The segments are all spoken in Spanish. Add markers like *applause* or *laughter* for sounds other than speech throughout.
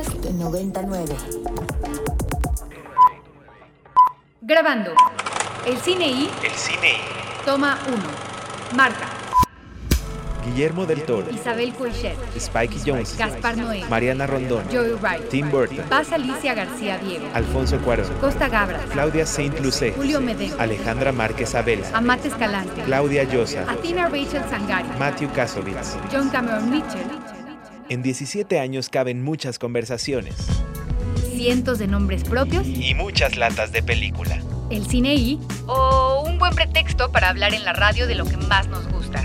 Podcast 99. Grabando. El cine y. El cine y Toma 1. Marca. Guillermo del Toro, Isabel Coixet. Spikey Jones, Gaspar Noé. Mariana Rondón, Joey Wright. Tim Burton, Paz Alicia García Diego. Alfonso Cuarón, Costa Gabra. Claudia Saint Lucé, Julio Medem. Alejandra Márquez Abela, Amate Escalante. Claudia Llosa, Athena Rachel Sangari. Matthew Kasovitz. John Cameron Mitchell. En 17 años caben muchas conversaciones Cientos de nombres propios. y muchas latas de película. El cine y. O un buen pretexto para hablar en la radio de lo que más nos gusta.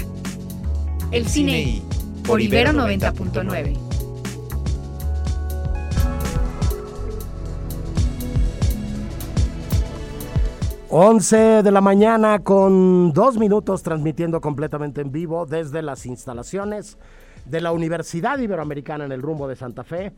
El, cine y. Por Ibero 90.9. Once de la mañana con dos minutos transmitiendo completamente en vivo desde las instalaciones de la Universidad Iberoamericana en el rumbo de Santa Fe.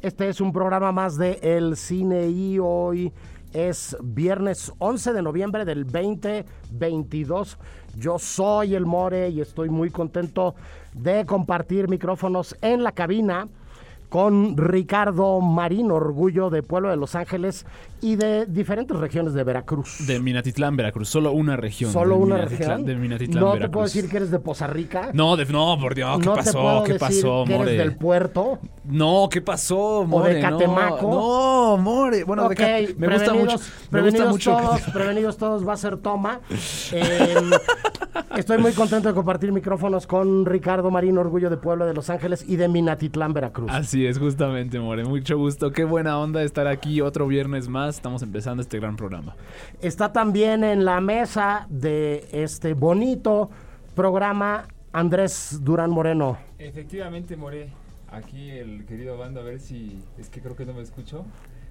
Este es un programa más de El Cine y hoy es viernes 11 de noviembre del 2022. Yo soy el More y estoy muy contento de compartir micrófonos en la cabina con Ricardo Marín, orgullo de Pueblo de Los Ángeles y de diferentes regiones de Veracruz. De Minatitlán, Veracruz. Solo una región. Solo de una región. De Minatitlán, no te Veracruz. puedo decir que eres de Poza Rica. No, de- no, por Dios, ¿qué No te pasó? puedo ¿Qué decir pasó, que eres More? del puerto. No, ¿qué pasó, More? de No, Catemaco. No, More. Bueno, de ok, Ca- me gusta mucho. prevenidos, Me prevenidos gusta mucho. todos, prevenidos todos, va a ser toma. *laughs* Eh, estoy muy contento de compartir micrófonos con Ricardo Marín, orgullo de Pueblo de Los Ángeles y de Minatitlán, Veracruz. Así es, justamente, More. Mucho gusto. Qué buena onda estar aquí otro viernes más. Estamos empezando este gran programa. Está también en la mesa de este bonito programa Andrés Durán Moreno. Efectivamente, More. Aquí el querido bando, a ver si. Es que creo que no me escucho.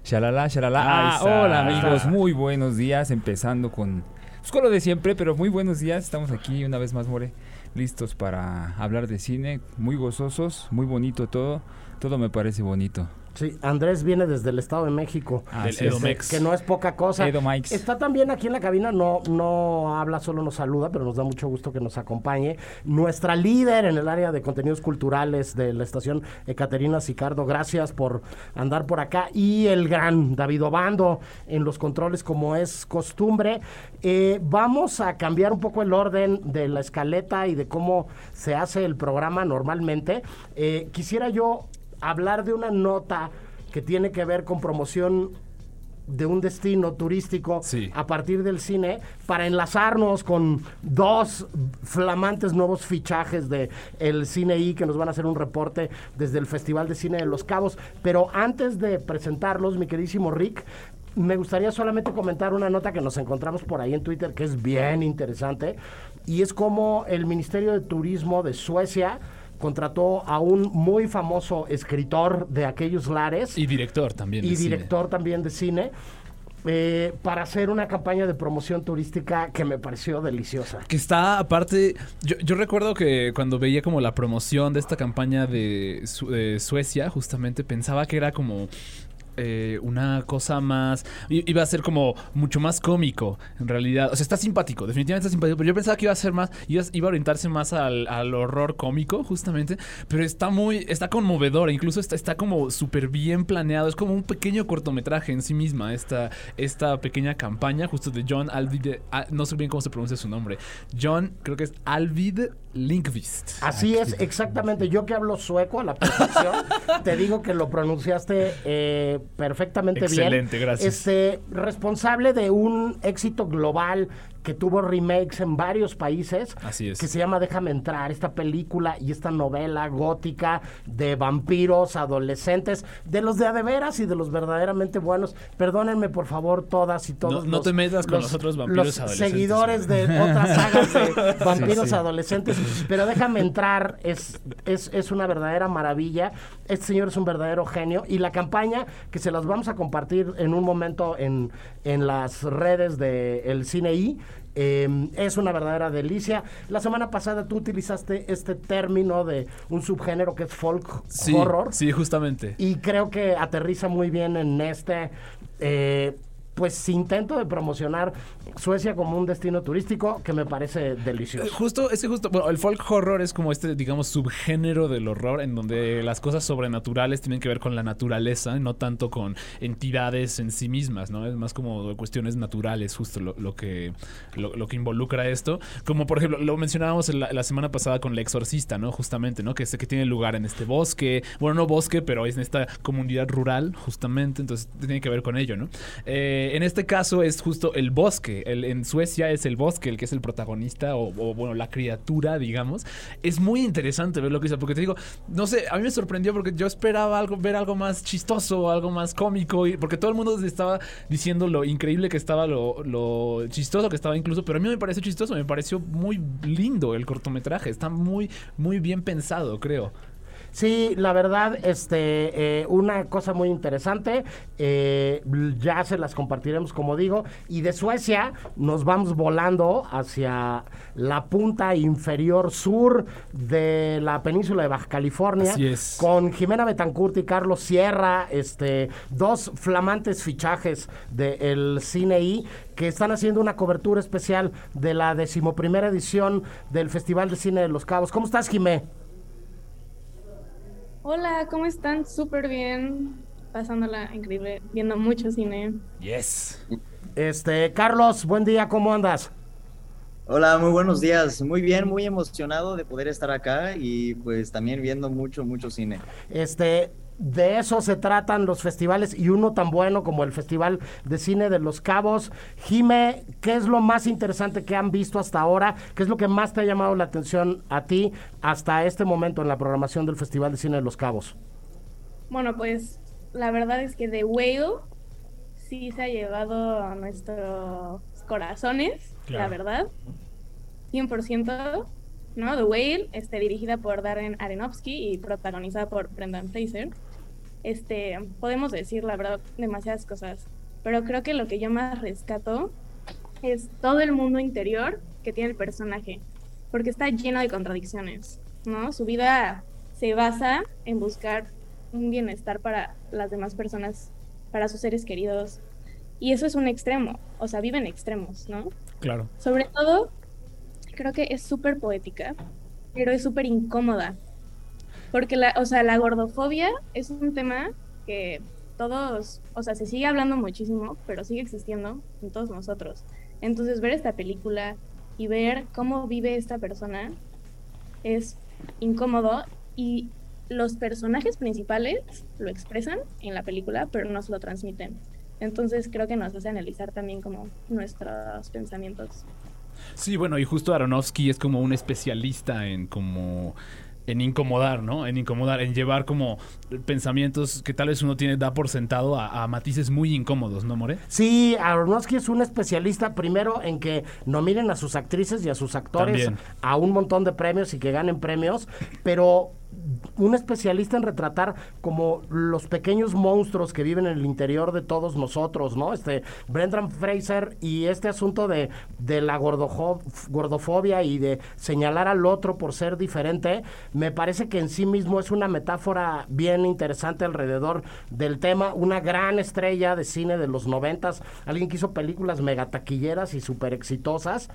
Shalala, shalala. Ah, hola amigos, muy buenos días. Empezando con. Pues con lo de siempre, pero muy buenos días. Estamos aquí una vez más, More. Listos para hablar de cine. Muy gozosos, muy bonito todo. Todo me parece bonito. Sí, Andrés viene desde el Estado de México. Ah, Del. Mex. Que no es poca cosa. Edo Mikes. Está también aquí en la cabina, no, no habla, solo nos saluda, pero nos da mucho gusto que nos acompañe. Nuestra líder en el área de contenidos culturales de la estación, Ecaterina Sicardo, gracias por andar por acá. Y el gran David Obando en los controles, como es costumbre. Eh, vamos a cambiar un poco el orden de la escaleta y de cómo se hace el programa normalmente. Eh, quisiera yo hablar de una nota que tiene que ver con promoción de un destino turístico Sí. a partir del cine para enlazarnos con dos flamantes nuevos fichajes de el Cine I que nos van a hacer un reporte desde el Festival de Cine de Los Cabos. Pero antes de presentarlos, mi queridísimo Rick, me gustaría solamente comentar una nota que nos encontramos por ahí en Twitter que es bien interesante y es como el Ministerio de Turismo de Suecia contrató a un muy famoso escritor de aquellos lares Y director también. y de cine. director también de cine eh, para hacer una campaña de promoción turística que me pareció deliciosa. Que está, aparte, yo, yo recuerdo que cuando veía como la promoción de esta campaña de Suecia, justamente pensaba que era como eh, una cosa más, iba a ser como mucho más cómico, en realidad. O sea, está simpático, definitivamente está simpático, pero yo pensaba que iba a ser más, iba, a orientarse más al, al horror cómico, justamente, pero está muy, está conmovedor, incluso está, está como súper bien planeado, es como un pequeño cortometraje en sí misma, esta, esta pequeña campaña, justo de John Alvid, ah, no sé bien cómo se pronuncia su nombre, John, creo que es Alvid Linkvist. Así es, exactamente. Yo que hablo sueco a la perfección, *laughs* te digo que lo pronunciaste eh, perfectamente bien. Excelente, gracias. Este, responsable de un éxito global que tuvo remakes en varios países. Así es. Que se llama Déjame entrar, esta película y esta novela gótica de vampiros adolescentes, de los de a de veras y de los verdaderamente buenos. Perdónenme, por favor, todas y todos. No- no te metas con los otros vampiros los adolescentes, seguidores de otras sagas de *laughs* vampiros adolescentes. Pero déjame entrar, es, es, es una verdadera maravilla. Este señor es un verdadero genio. Y la campaña, que se las vamos a compartir en un momento en, en las redes del el Cine I, eh, es una verdadera delicia. La semana pasada tú utilizaste este término de un subgénero que es folk Sí, horror. sí, justamente. Y creo que aterriza muy bien en este. eh, pues intento de promocionar Suecia como un destino turístico que me parece delicioso. Eh, justo, ese justo, bueno, el folk horror es como este, digamos, subgénero del horror en donde las cosas sobrenaturales tienen que ver con la naturaleza, no tanto con entidades en sí mismas, ¿no? Es más como cuestiones naturales, justo lo, que, lo, que involucra esto. Como por ejemplo, lo mencionábamos la, la, semana pasada con El Exorcista, ¿no? Justamente, ¿no? Que, que tiene lugar en este bosque, bueno, no bosque, pero es en esta comunidad rural, justamente, entonces tiene que ver con ello, ¿no? Eh, eh, en este caso es justo el bosque. en Suecia es el bosque el que es el protagonista o, bueno, la criatura, digamos. Es muy interesante ver lo que hizo, porque te digo, no sé, a mí me sorprendió porque yo esperaba algo, ver algo más chistoso, algo más cómico, y, porque todo el mundo estaba diciendo lo increíble que estaba, lo, lo chistoso que estaba incluso, pero a mí me pareció chistoso, me pareció muy lindo el cortometraje, está muy, muy bien pensado, creo. Sí, la verdad, este, eh, una cosa muy interesante, eh, ya se las compartiremos como digo, y de Suecia nos vamos volando hacia la punta inferior sur de la península de Baja California, con Jimena Betancourt y Carlos Sierra, este, dos flamantes fichajes del cine I que están haciendo una cobertura especial de la decimoprimera edición del Festival de Cine de Los Cabos. ¿Cómo estás, Jimé? Hola, ¿cómo están? Súper bien. Pasándola increíble, viendo mucho cine. Yes. Este, Carlos, buen día, ¿cómo andas? Hola, muy buenos días. Muy bien, muy emocionado de poder estar acá y pues también viendo mucho, mucho cine. Este, de eso se tratan los festivales y uno tan bueno como el Festival de Cine de Los Cabos. Jime, ¿qué es lo más interesante que han visto hasta ahora? ¿Qué es lo que más te ha llamado la atención a ti hasta este momento en la programación del Festival de Cine de Los Cabos? Bueno, pues la verdad es que The Whale sí se ha llevado a nuestros corazones, la verdad. 100%. ¿no? The Whale, este, dirigida por Darren Aronofsky y protagonizada por Brendan Fraser este, podemos decir, la verdad, demasiadas cosas, pero creo que lo que yo más rescato es todo el mundo interior que tiene el personaje, porque está lleno de contradicciones, ¿no? Su vida se basa en buscar un bienestar para las demás personas, para sus seres queridos, y eso es un extremo, o sea, viven extremos, ¿no? Claro. Sobre todo, creo que es súper poética, pero es súper incómoda, porque la, o sea, la gordofobia es un tema que todos, o sea, se sigue hablando muchísimo, pero sigue existiendo en todos nosotros. Entonces, ver esta película y ver cómo vive esta persona es incómodo y los personajes principales lo expresan en la película, pero no se lo transmiten. Entonces creo que nos hace analizar también como nuestros pensamientos. Sí, bueno, y justo Aronofsky es como un especialista en como en incomodar, ¿no? En incomodar, en llevar como pensamientos que tal vez uno tiene, da por sentado a, matices muy incómodos, ¿no, More? Sí, Aronofsky es un especialista primero en que nominen a sus actrices y a sus actores a un montón de premios y que ganen premios, pero un especialista en retratar como los pequeños monstruos que viven en el interior de todos nosotros, ¿no? Este Brendan Fraser y este asunto de, de la gordofobia y de señalar al otro por ser diferente, me parece que en sí mismo es una metáfora bien interesante alrededor del tema. Una gran estrella de cine de los noventas, alguien que hizo películas megataquilleras y súper exitosas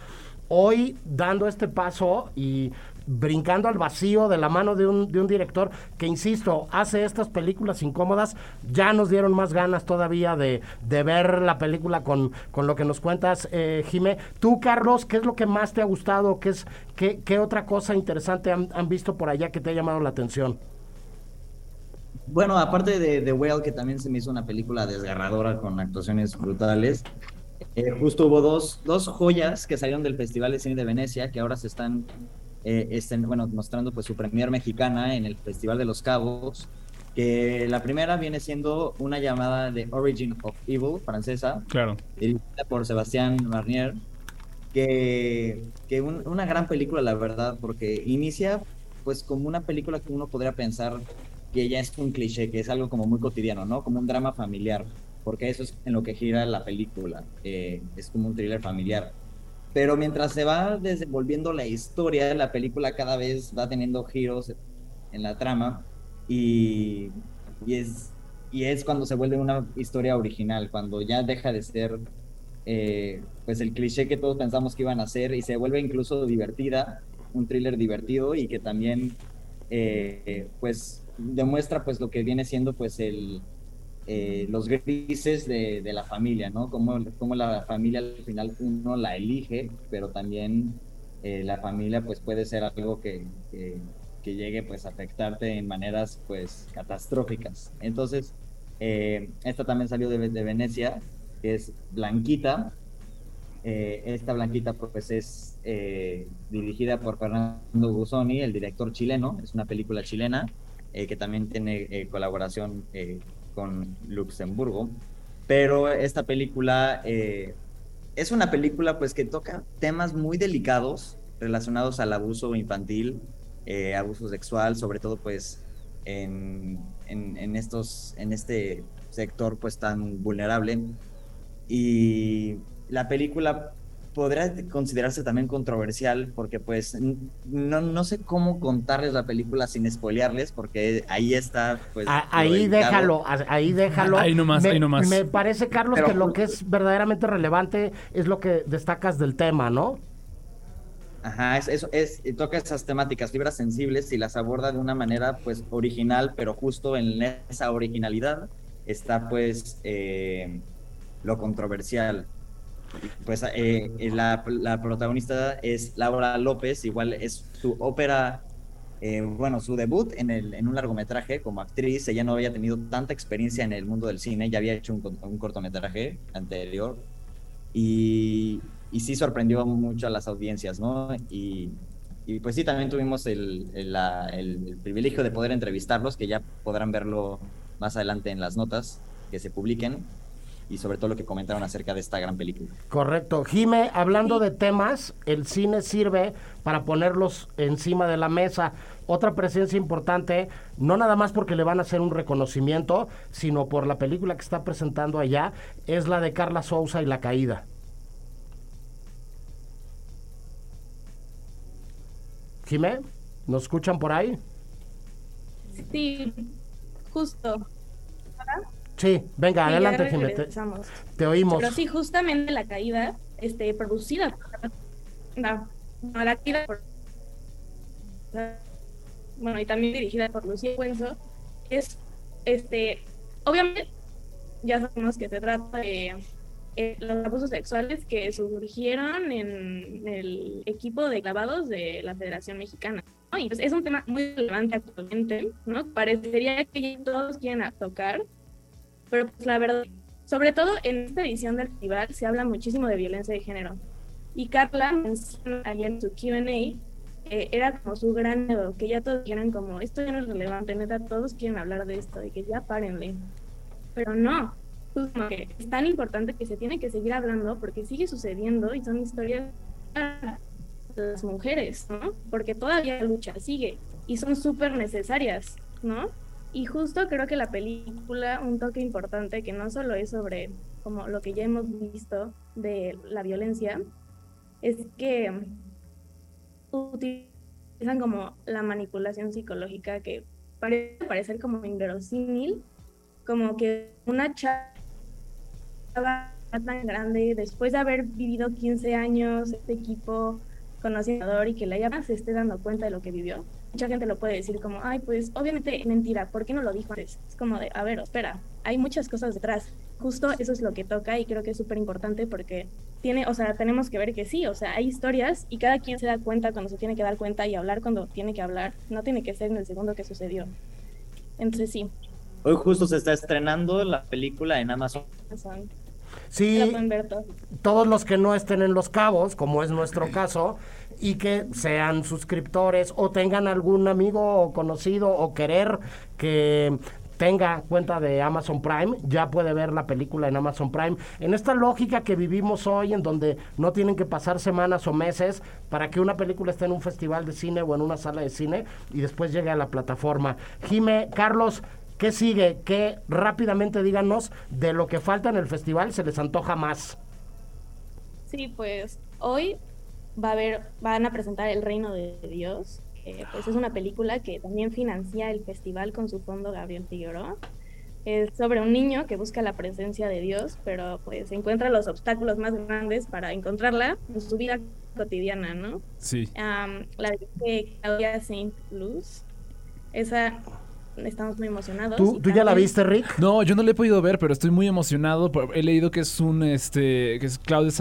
hoy dando este paso y brincando al vacío de la mano de un, de un director que, insisto, hace estas películas incómodas, ya nos dieron más ganas todavía de, ver la película con, con, lo que nos cuentas, eh, Jimé. Tú, Carlos, ¿qué es lo que más te ha gustado? ¿Qué, es, qué, qué otra cosa interesante han, visto por allá que te ha llamado la atención? Bueno, aparte de The Whale, que también se me hizo una película desgarradora con actuaciones brutales, eh, justo hubo dos, dos joyas que salieron del Festival de Cine de Venecia, que ahora se están eh, estén, bueno, mostrando pues su premier mexicana en el Festival de los Cabos, que la primera viene siendo una llamada de Origin of Evil, francesa, claro. dirigida por Sebastián Marnier, que, que una gran película, la verdad, porque inicia pues como una película que uno podría pensar que ya es un cliché, que es algo como muy cotidiano, ¿no? Como un drama familiar, porque eso es en lo que gira la película, eh, es como un thriller familiar. Pero mientras se va desenvolviendo la historia, la película cada vez va teniendo giros en la trama y, y es, y es cuando se vuelve una historia original, cuando ya deja de ser eh, pues el cliché que todos pensamos que iban a ser y se vuelve incluso divertida, un thriller divertido y que también eh, pues demuestra pues lo que viene siendo pues el eh, los grises de, la familia, ¿no? Como, como la familia al final uno la elige, pero también la familia pues puede ser algo que, que, llegue pues a afectarte en maneras pues catastróficas. Entonces, esta también salió de, de Venecia que es Blanquita. Eh, esta Blanquita pues es eh, dirigida por Fernando Guzoni, el director chileno, es una película chilena eh, que también tiene colaboración con Luxemburgo, pero esta película es una película pues que toca temas muy delicados relacionados al abuso infantil, abuso sexual, sobre todo pues en, en, en, estos, en este sector pues tan vulnerable. Y la película podrá considerarse también controversial porque pues no, no sé cómo contarles la película sin spoilearles porque ahí está pues ahí déjalo ahí déjalo ahí nomás me, ahí nomás me parece Carlos que lo que es verdaderamente relevante es lo que destacas del tema ¿no? Ajá, es, eso es, toca esas temáticas, fibras sensibles y las aborda de una manera pues original, pero justo en esa originalidad está pues eh, lo controversial. Pues eh, eh, la, protagonista es Laura López, igual es su ópera, eh, bueno, su debut en, el, en un largometraje como actriz. Ella no había tenido tanta experiencia en el mundo del cine, ya había hecho un, cortometraje anterior y, y, sí sorprendió mucho a las audiencias, ¿no? Y, y pues sí, también tuvimos el, el, el privilegio de poder entrevistarlos, que ya podrán verlo más adelante en las notas que se publiquen y sobre todo lo que comentaron acerca de esta gran película. Correcto. Jime, hablando de temas, el cine sirve para ponerlos encima de la mesa. Otra presencia importante, no nada más porque le van a hacer un reconocimiento, sino por la película que está presentando allá, es la de Carla Sousa y La Caída. Jime, ¿nos escuchan por ahí? Sí, justo. Sí, venga, adelante, Jimé. Te, oímos. Pero sí, justamente la caída, este, producida no, la caída por, bueno, y también dirigida por Lucía Cuenzo, es, este, obviamente, ya sabemos que se trata de eh, los abusos sexuales que surgieron en el equipo de clavados de la Federación Mexicana. Y pues es un tema muy relevante actualmente, ¿no? Parecería que todos quieren tocar, pero pues la verdad, sobre todo en esta edición del festival se habla muchísimo de violencia de género. Y Carla menciona ayer en su QA, eh, era como su gran miedo, que ya todos quieran como, esto ya no es relevante, neta, todos quieren hablar de esto y que ya párenle. Pero no, pues como que es tan importante que se tiene que seguir hablando porque sigue sucediendo y son historias de las mujeres, ¿no? Porque todavía la lucha sigue y son súper necesarias, ¿no? Y justo creo que la película, un toque importante que no solo es sobre como lo que ya hemos visto de la violencia, es que utilizan como la manipulación psicológica que parece parecer como inverosímil, como que una chava tan grande, después de haber vivido 15 años, este equipo conocedor y que la llama se esté dando cuenta de lo que vivió mucha gente lo puede decir como, ay, pues obviamente mentira, ¿por qué no lo dijo antes? Es como de, a ver, espera, hay muchas cosas detrás. Justo eso es lo que toca y creo que es súper importante porque tiene, o sea, tenemos que ver que sí, o sea, hay historias y cada quien se da cuenta cuando se tiene que dar cuenta y hablar cuando tiene que hablar. No tiene que ser en el segundo que sucedió. Entonces sí. Hoy justo se está estrenando la película en Amazon. Sí, todos los que no estén en Los Cabos, como es nuestro *clears throat* caso, y que sean suscriptores o tengan algún amigo o conocido o querer que tenga cuenta de Amazon Prime, ya puede ver la película en Amazon Prime. En esta lógica que vivimos hoy, en donde no tienen que pasar semanas o meses para que una película esté en un festival de cine o en una sala de cine y después llegue a la plataforma. Jime, Carlos, ¿qué sigue? ¿Qué rápidamente díganos de lo que falta en el festival? ¿Se les antoja más? Sí, pues hoy va a haber, van a presentar El Reino de Dios, que pues es una película que también financia el festival con su fondo Gabriel Figueroa. Es sobre un niño que busca la presencia de Dios, pero pues encuentra los obstáculos más grandes para encontrarla en su vida cotidiana, ¿no? Sí. la de Claudia Saint Luz. Esa estamos muy emocionados. ¿Tú, ya la viste, Rick? No, yo no la he podido ver, pero estoy muy emocionado. He leído que es un, este, que es Claudia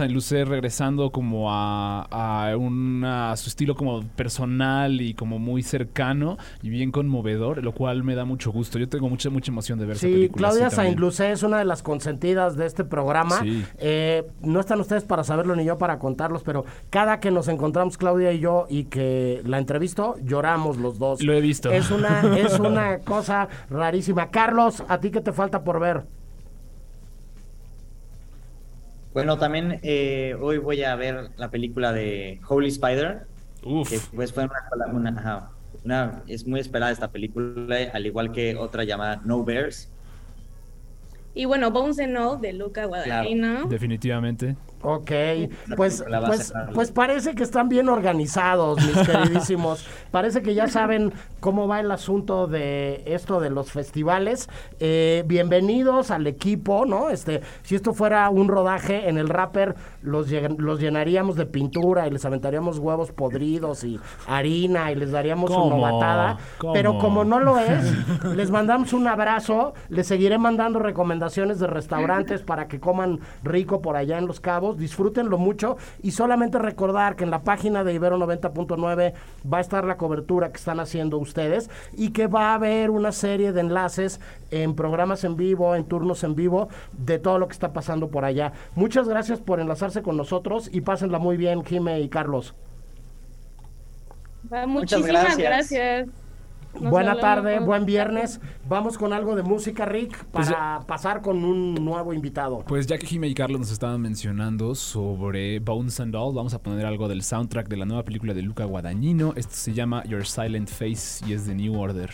regresando como a, a, una, su estilo como personal y como muy cercano y bien conmovedor, lo cual me da mucho gusto. Yo tengo mucha, mucha emoción de ver sí, esa película. Claudia Saint Lucer es una de las consentidas de este programa. Eh, no están ustedes para saberlo ni yo para contarlos, pero cada que nos encontramos Claudia y yo y que la entrevisto, lloramos los dos. Lo he visto. Es una, es una *laughs* cosa rarísima. Carlos, ¿a ti qué te falta por ver? Bueno, también eh, hoy voy a ver la película de Holy Spider. Uf. Que pues fue una, una, es muy esperada esta película, al igual que otra llamada No Bears. Y bueno, Bones and All de Luca Guadagnino. Definitivamente. Ok, pues, pues, pues parece que están bien organizados, mis *laughs* queridísimos. parece que ya saben cómo va el asunto de esto de los festivales. Eh, bienvenidos al equipo, ¿no? Este, si esto fuera un rodaje en el rapper, los, los llenaríamos de pintura y les aventaríamos huevos podridos y harina y les daríamos una novatada. Pero como no lo es, *laughs* les mandamos un abrazo, les seguiré mandando recomendaciones de restaurantes para que coman rico por allá en Los Cabos disfrútenlo mucho y solamente recordar que en la página de Ibero 90.9 va a estar la cobertura que están haciendo ustedes y que va a haber una serie de enlaces en programas en vivo, en turnos en vivo de todo lo que está pasando por allá. Muchas gracias por enlazarse con nosotros y pásenla muy bien, Jime y Carlos. Muchísimas gracias. Buena tarde, buen viernes. Vamos con algo de música, Rick, pues para pasar con un nuevo invitado. Pues ya que Jimmy y Carlos nos estaban mencionando sobre Bones and All, vamos a poner algo del soundtrack de la nueva película de Luca Guadagnino. Esto se llama Your Silent Face y es de New Order.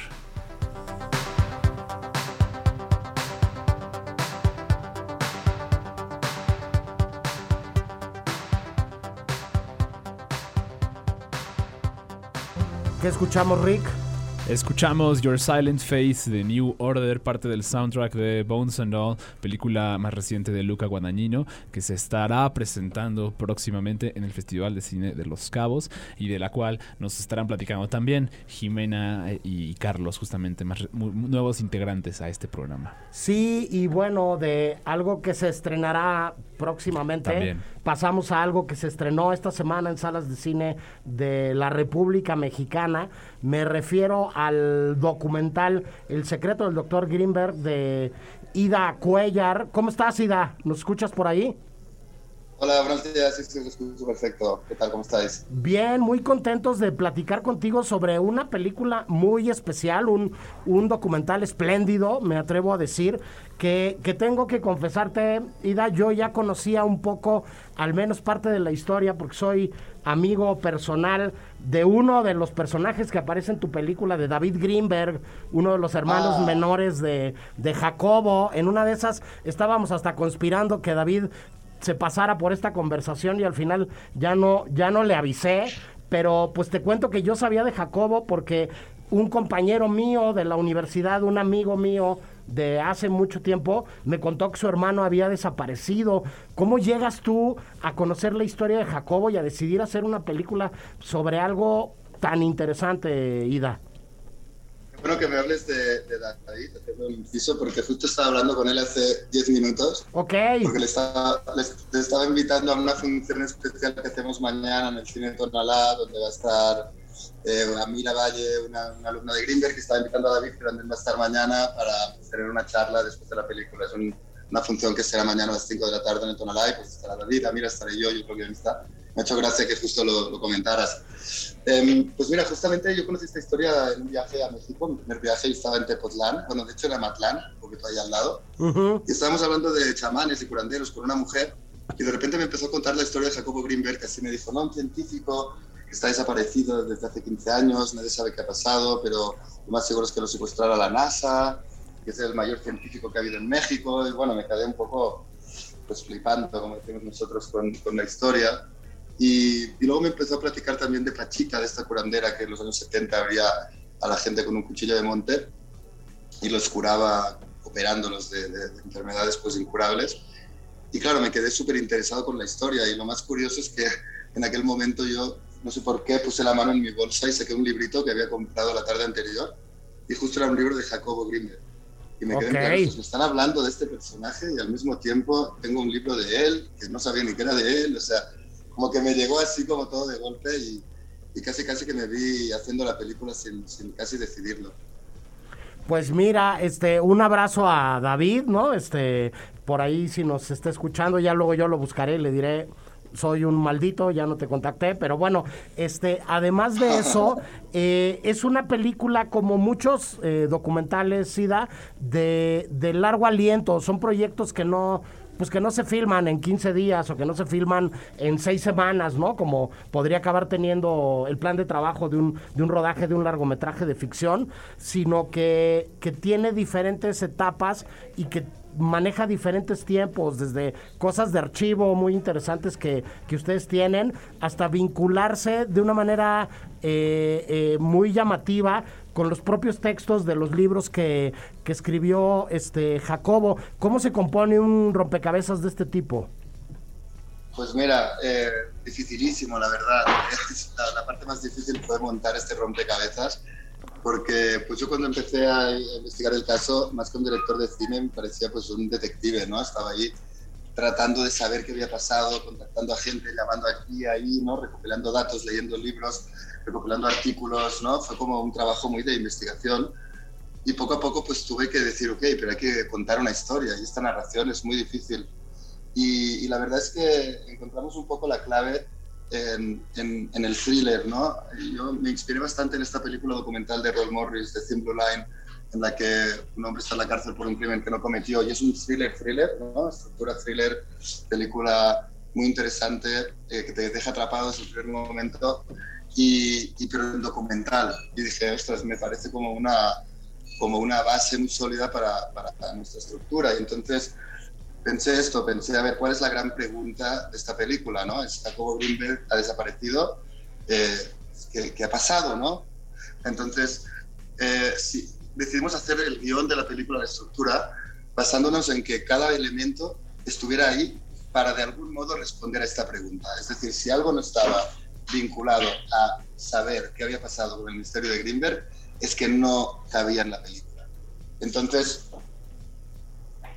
¿Qué escuchamos, Rick? Escuchamos Your Silent Face de New Order, parte del soundtrack de Bones and All, película más reciente de Luca Guadagnino, que se estará presentando próximamente en el Festival de Cine de Los Cabos y de la cual nos estarán platicando también Jimena y Carlos, justamente más nuevos integrantes a este programa. Sí, y bueno, de algo que se estrenará próximamente, pasamos a algo que se estrenó esta semana en salas de cine de la República Mexicana. Me refiero al documental El secreto del doctor Greenberg de Ida Cuellar. ¿Cómo estás, Ida? ¿Nos escuchas por ahí? Hola, días, sí, sí, escucho perfecto. ¿Qué tal? ¿Cómo estáis? Bien, muy contentos de platicar contigo sobre una película muy especial, un, un documental espléndido, me atrevo a decir, que, que, tengo que confesarte, Ida, yo ya conocía un poco, al menos parte de la historia, porque soy amigo personal de uno de los personajes que aparece en tu película, de David Greenberg, uno de los hermanos ah. menores de, de Jacobo. En una de esas estábamos hasta conspirando que David se pasara por esta conversación y al final ya no, ya no le avisé, pero pues te cuento que yo sabía de Jacobo porque un compañero mío de la universidad, un amigo mío de hace mucho tiempo, me contó que su hermano había desaparecido. ¿Cómo llegas tú a conocer la historia de Jacobo y a decidir hacer una película sobre algo tan interesante, Ida? Bueno que me hables de, de David, haciendo un piso, porque justo estaba hablando con él hace 10 minutos. Ok. Porque le estaba, le, estaba invitando a una función especial que hacemos mañana en el Cine Tonalá, donde va a estar eh, Amira Valle, una, alumna de Greenberg, que estaba invitando a David, que también va a estar mañana para tener una charla después de la película. Es una función que será mañana a las 5 de la tarde en el Tonalá, y pues estará David, Amira, estaré yo, yo creo que está me ha hecho gracia que justo lo, comentaras. Em, pues mira, justamente yo conocí esta historia en un viaje a México, mi primer viaje, y estaba en Tepotlán, bueno, de hecho era Matlán, un poquito ahí al lado, y estábamos hablando de chamanes y curanderos con una mujer, y de repente me empezó a contar la historia de Jacobo Greenberg, que así me dijo, no, un científico que está desaparecido desde hace 15 años, nadie sabe qué ha pasado, pero lo más seguro es que lo secuestrara la NASA, que es el mayor científico que ha habido en México, y bueno, me quedé un poco pues flipando, como decimos nosotros, con, con la historia. Y, luego me empezó a platicar también de Pachita, de esta curandera que en los años 70 había a la gente con un cuchillo de monte y los curaba recuperándolos de, de, enfermedades pues incurables. Y claro, me quedé súper interesado con la historia y lo más curioso es que *laughs* en aquel momento yo, no sé por qué, puse la mano en mi bolsa y saqué un librito que había comprado la tarde anterior y justo era un libro de Jacobo Grimberg. Y me quedé okay. pues me están hablando de este personaje y al mismo tiempo tengo un libro de él que no sabía ni que era de él, o sea, como que me llegó así como todo de golpe y, y casi casi que me vi haciendo la película sin, sin casi decidirlo. Pues mira, este, un abrazo a David, ¿no? Este, por ahí si nos está escuchando, ya luego yo lo buscaré y le diré, soy un maldito, ya no te contacté, pero bueno, este, además de eso, *laughs* eh, es una película como muchos eh, documentales, Sida, de, de largo aliento, son proyectos que no pues que no se filman en 15 días o que no se filman en 6 semanas, ¿no? Como podría acabar teniendo el plan de trabajo de un, de un rodaje de un largometraje de ficción, sino que, que tiene diferentes etapas y que maneja diferentes tiempos, desde cosas de archivo muy interesantes que, que ustedes tienen, hasta vincularse de una manera eh, eh, muy llamativa con los propios textos de los libros que, que escribió este Jacobo. ¿Cómo se compone un rompecabezas de este tipo? Pues mira, eh, dificilísimo, la verdad. La, la, parte más difícil fue montar este rompecabezas, porque pues yo cuando empecé a investigar el caso, más que un director de cine, me parecía pues un detective, ¿no? Estaba ahí tratando de saber qué había pasado, contactando a gente, llamando aquí ahí, ¿no? Recopilando datos, leyendo libros, recopilando artículos, ¿no? Fue como un trabajo muy de investigación y poco a poco pues tuve que decir, ok, pero hay que contar una historia y esta narración es muy difícil. Y, la verdad es que encontramos un poco la clave en, el thriller, ¿no? Yo me inspiré bastante en esta película documental de Roy Morris, de Thin Blue Line, en la que un hombre está en la cárcel por un crimen que no cometió. Y es un thriller, thriller, ¿no? Estructura thriller, película muy interesante, eh, que te deja atrapado desde el primer momento, y, y, pero en documental. Y dije, ostras, me parece como una, como una base muy sólida para, para, nuestra estructura. Y entonces pensé esto, pensé, a ver, ¿cuál es la gran pregunta de esta película? ¿no? Jacobo Greenberg ha desaparecido, eh, ¿qué, ¿qué, ha pasado? ¿no? Entonces, eh, sí, decidimos hacer el guion de la película, la estructura, basándonos en que cada elemento estuviera ahí para de algún modo responder a esta pregunta. Es decir, si algo no estaba vinculado a saber qué había pasado con el misterio de Greenberg, es que no cabía en la película. Entonces,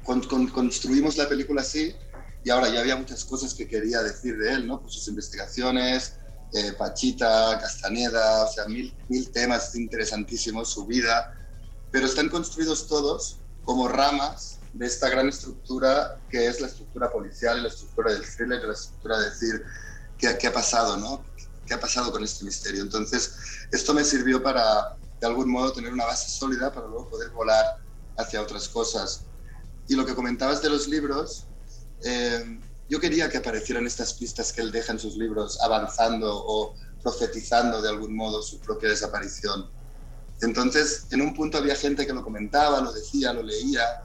con, con, construimos la película así y ahora ya había muchas cosas que quería decir de él, ¿no? Pues sus investigaciones, eh, Pachita, Castaneda, o sea, mil, mil temas interesantísimos, su vida, pero están construidos todos como ramas de esta gran estructura que es la estructura policial, la estructura del thriller, la estructura de decir qué, qué ha pasado, ¿no? ¿Qué ha pasado con este misterio? Entonces, esto me sirvió para, de algún modo, tener una base sólida para luego poder volar hacia otras cosas. Y lo que comentabas de los libros, eh, yo quería que aparecieran estas pistas que él deja en sus libros, avanzando o profetizando de algún modo su propia desaparición. Entonces, en un punto había gente que lo comentaba, lo decía, lo leía,